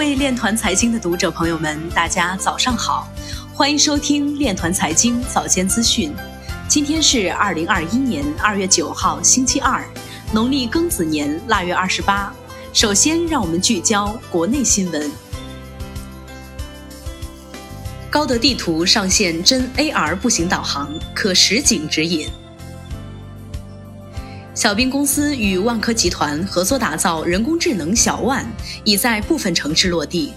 位链团财经的读者朋友们，大家早上好，欢迎收听链团财经早间资讯。今天是二零二一年二月九号，星期二，农历庚子年腊月二十八。首先，让我们聚焦国内新闻。高德地图上线真 AR 步行导航，可实景指引。小兵公司与万科集团合作打造人工智能小万，已在部分城市落地。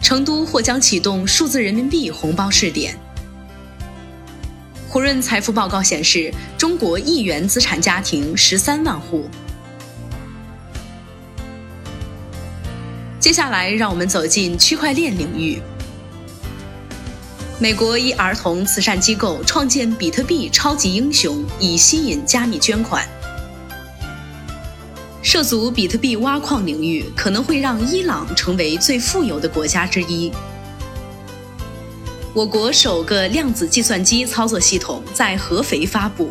成都或将启动数字人民币红包试点。胡润财富报告显示，中国亿元资产家庭十三万户。接下来，让我们走进区块链领域。美国一儿童慈善机构创建比特币超级英雄，以吸引加密捐款。涉足比特币挖矿领域，可能会让伊朗成为最富有的国家之一。我国首个量子计算机操作系统在合肥发布。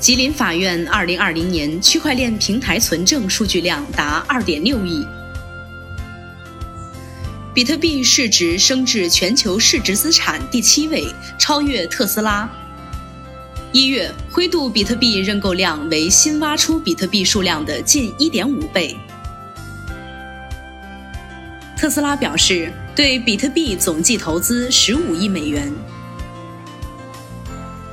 吉林法院二零二零年区块链平台存证数据量达二点六亿。比特币市值升至全球市值资产第七位，超越特斯拉。一月，灰度比特币认购量为新挖出比特币数量的近一点五倍。特斯拉表示，对比特币总计投资十五亿美元。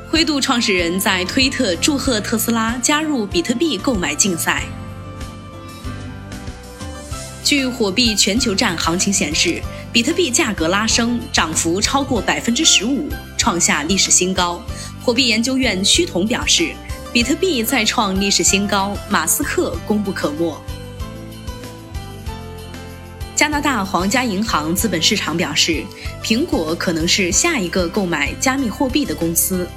灰度创始人在推特祝贺特斯拉加入比特币购买竞赛。据火币全球站行情显示，比特币价格拉升，涨幅超过百分之十五，创下历史新高。火币研究院须彤表示，比特币再创历史新高，马斯克功不可没。加拿大皇家银行资本市场表示，苹果可能是下一个购买加密货币的公司。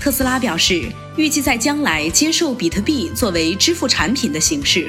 特斯拉表示，预计在将来接受比特币作为支付产品的形式。